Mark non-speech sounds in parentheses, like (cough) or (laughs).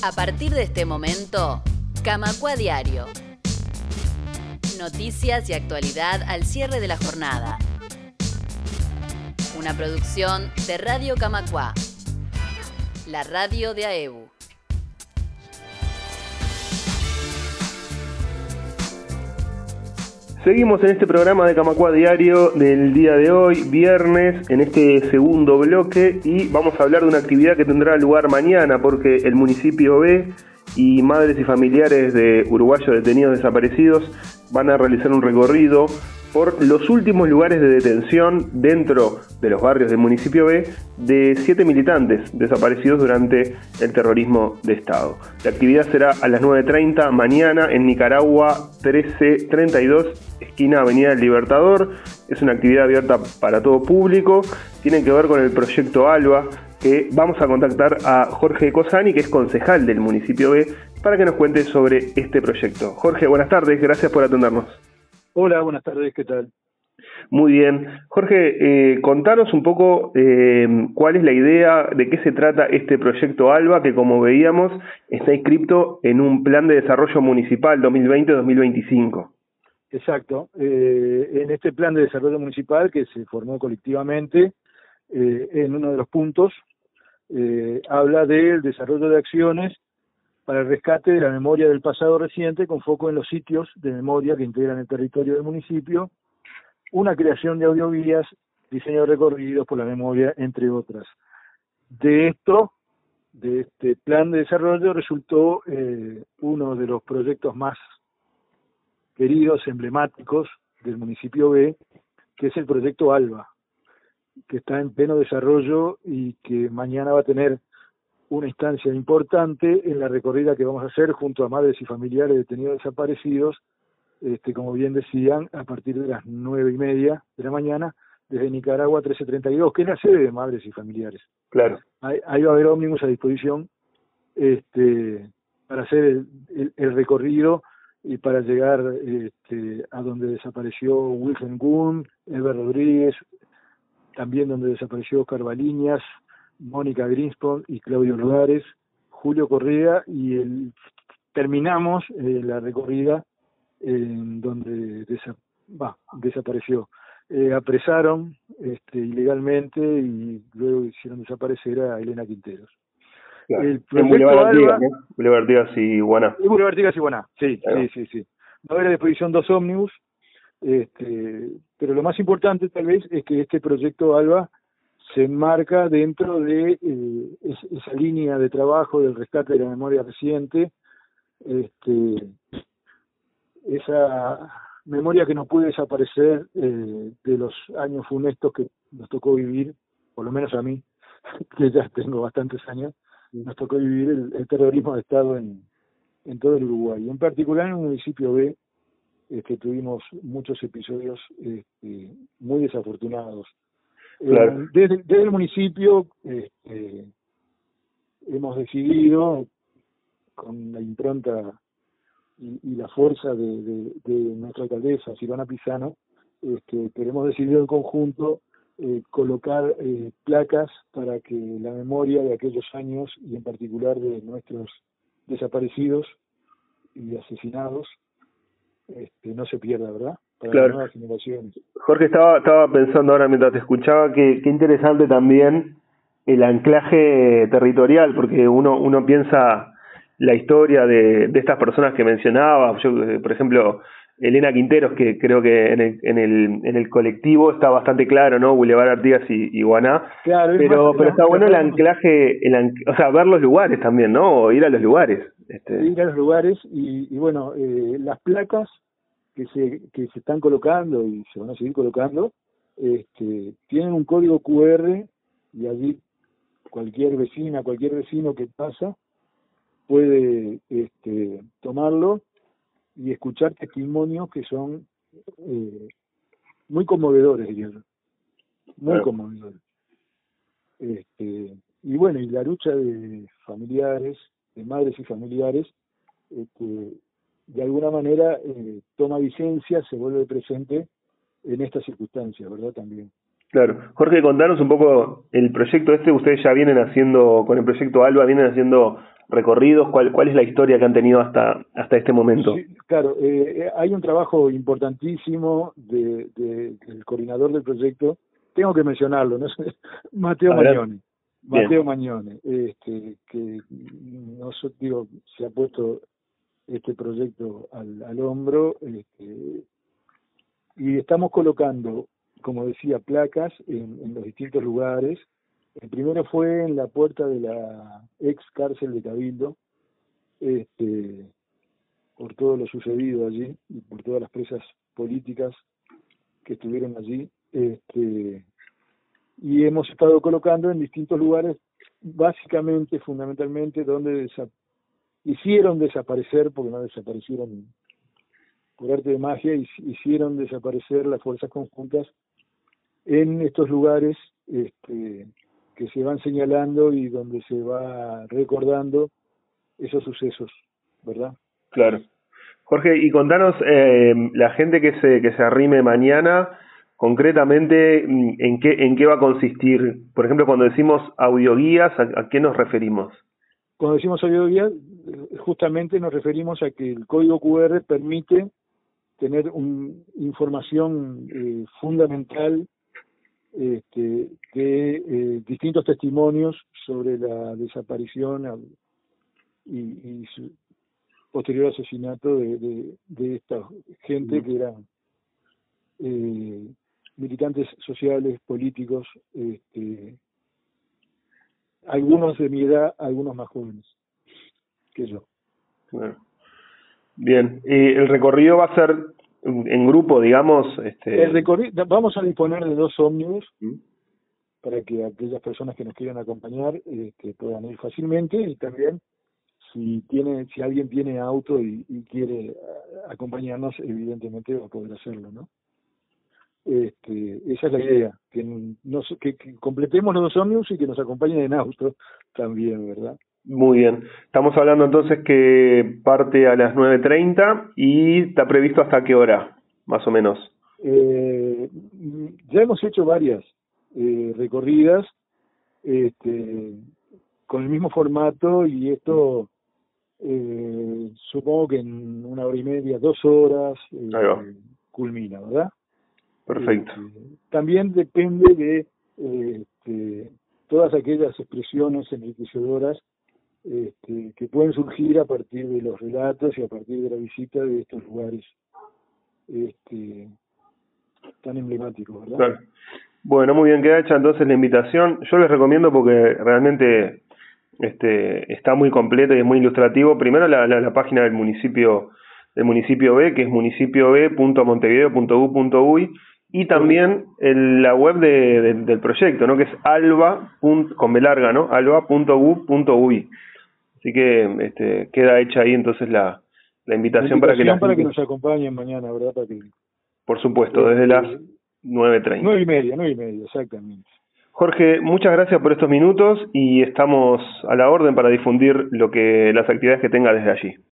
A partir de este momento, Camacua Diario. Noticias y actualidad al cierre de la jornada. Una producción de Radio Camacua, la radio de AEBU. Seguimos en este programa de Camacua Diario del día de hoy, viernes, en este segundo bloque y vamos a hablar de una actividad que tendrá lugar mañana porque el municipio B y madres y familiares de uruguayos detenidos desaparecidos van a realizar un recorrido por los últimos lugares de detención dentro de los barrios del municipio B de siete militantes desaparecidos durante el terrorismo de Estado. La actividad será a las 9.30 mañana en Nicaragua 1332, esquina Avenida del Libertador. Es una actividad abierta para todo público. Tiene que ver con el proyecto ALBA, que vamos a contactar a Jorge Cosani, que es concejal del municipio B, para que nos cuente sobre este proyecto. Jorge, buenas tardes, gracias por atendernos. Hola, buenas tardes, ¿qué tal? Muy bien. Jorge, eh, contanos un poco eh, cuál es la idea, de qué se trata este proyecto ALBA, que como veíamos está inscripto en un plan de desarrollo municipal 2020-2025. Exacto. Eh, en este plan de desarrollo municipal que se formó colectivamente, eh, en uno de los puntos, habla del desarrollo de acciones para el rescate de la memoria del pasado reciente con foco en los sitios de memoria que integran el territorio del municipio, una creación de audiovías, diseño de recorridos por la memoria, entre otras. De esto, de este plan de desarrollo, resultó eh, uno de los proyectos más queridos, emblemáticos del municipio B, que es el proyecto ALBA, que está en pleno desarrollo y que mañana va a tener una instancia importante en la recorrida que vamos a hacer junto a madres y familiares detenidos desaparecidos, este, como bien decían, a partir de las nueve y media de la mañana, desde Nicaragua 1332, que es la sede de madres y familiares. Claro. Ahí, va a haber ómnibus a disposición este, para hacer el, el, recorrido y para llegar este, a donde desapareció Wilhelm Gunn, Eber Rodríguez, también donde desapareció Carvaliñas, Mónica Greenspond y Claudio Lugares, Julio Correa y el, terminamos eh, la recorrida en donde desapareció. Eh, apresaron este, ilegalmente y luego hicieron desaparecer a Elena Quinteros. El proyecto Alba, Boulevard Artigas y Guaná. Boulevard Artigas y Guaná, sí, sí, sí, sí. Va a haber a disposición dos ómnibus, este, pero lo más importante tal vez es que este proyecto ALBA se enmarca dentro de eh, esa línea de trabajo del rescate de la memoria reciente, este, esa memoria que no puede desaparecer eh, de los años funestos que nos tocó vivir, por lo menos a mí, (laughs) que ya tengo bastantes años, nos tocó vivir el, terrorismo de Estado en, en todo el Uruguay. En particular en el municipio B, este, tuvimos muchos episodios este, muy desafortunados eh, desde, el municipio este, hemos decidido, con la impronta y, la fuerza de, nuestra alcaldesa, Silvana Pisano, este, queremos decidido en conjunto eh, colocar eh, placas para que la memoria de aquellos años y en particular de nuestros desaparecidos y asesinados este, no se pierda, ¿verdad? Claro. Jorge, estaba, estaba pensando ahora mientras te escuchaba que, qué interesante también el anclaje territorial, porque uno, uno piensa la historia de, de estas personas que mencionaba, yo, eh, por ejemplo, Elena Quinteros, que creo que en el, en el, en el colectivo está bastante claro, ¿no? Boulevard Artigas y, Guaná. Claro, pero, pero está bueno el anclaje, el o sea, ver los lugares también, ¿no? O ir a los lugares. Este. Ir a los lugares y, y bueno, eh, las placas que se, que se están colocando y se van a seguir colocando, este, tienen un código QR y allí cualquier vecina, cualquier vecino que pasa puede este, tomarlo y escuchar testimonios que son eh, muy conmovedores, diría Muy conmovedores. Este, y bueno, y la lucha de familiares, de madres y familiares, este, de alguna manera eh, toma vigencia, se vuelve presente en estas circunstancias, ¿verdad? También. Claro. Jorge, contanos un poco el proyecto este, ustedes ya vienen haciendo, con el proyecto ALBA, vienen haciendo recorridos? ¿Cuál, cuál es la historia que han tenido hasta, hasta este momento? claro, eh, hay un trabajo importantísimo de, del coordinador del proyecto, tengo que mencionarlo, ¿no? (laughs) Mateo Mañone. Mateo Mañone, este, que no digo, se ha puesto este proyecto al, al hombro este, y estamos colocando, como decía, placas en, los distintos lugares. El primero fue en la puerta de la ex cárcel de Cabildo, este, por todo lo sucedido allí y por todas las presas políticas que estuvieron allí. Este, y hemos estado colocando en distintos lugares, básicamente, fundamentalmente, donde hicieron desaparecer, porque no desaparecieron por arte de magia, hicieron desaparecer las fuerzas conjuntas en estos lugares este, que se van señalando y donde se va recordando esos sucesos, ¿verdad? Claro. Jorge, y contanos, eh, la gente que se, que se arrime mañana, concretamente, ¿en qué, ¿en qué va a consistir? Por ejemplo, cuando decimos audioguías, ¿a, qué nos referimos? Cuando decimos audioguías, justamente nos referimos a que el código QR permite tener un, información eh, fundamental este, de eh, distintos testimonios sobre la desaparición y, y su posterior asesinato de, de, esta gente que eran eh, militantes sociales, políticos, este, algunos de mi edad, algunos más jóvenes que yo. Bien, y el recorrido va a ser en grupo, digamos. Este... El recorrido, vamos a disponer de dos ómnibus ¿Mm? para que aquellas personas que nos quieran acompañar este, puedan ir fácilmente y también si tiene si alguien tiene auto y, y quiere acompañarnos evidentemente va a poder hacerlo no este, esa es la idea, que, nos, que, completemos los dos ómnibus y que nos acompañen en auto también, ¿verdad? Muy bien. Estamos hablando entonces que parte a las 9.30 y está previsto hasta qué hora, más o menos. Eh, ya hemos hecho varias eh, recorridas este, con el mismo formato y esto eh, supongo que en una hora y media, dos horas eh, culmina, ¿verdad? Perfecto. Este, también depende de este, todas aquellas expresiones enriquecedoras este, que pueden surgir a partir de los relatos y a partir de la visita de estos lugares este, tan emblemáticos, ¿verdad? Bueno, muy bien, queda hecha entonces la invitación. Yo les recomiendo porque realmente este, está muy completo y es muy ilustrativo. Primero la, la, la página del municipio del municipio B, que es municipiob.montevideo.u.uy y también en la web de, del proyecto, ¿no? que es alba. con B larga, ¿no? alba.u.uy. Así que este, queda hecha ahí entonces la, la invitación, para que la para que nos acompañen mañana, ¿verdad? Para Por supuesto, desde las 9.30. 9 y media, 9 y media, exactamente. Jorge, muchas gracias por estos minutos y estamos a la orden para difundir lo que las actividades que tenga desde allí.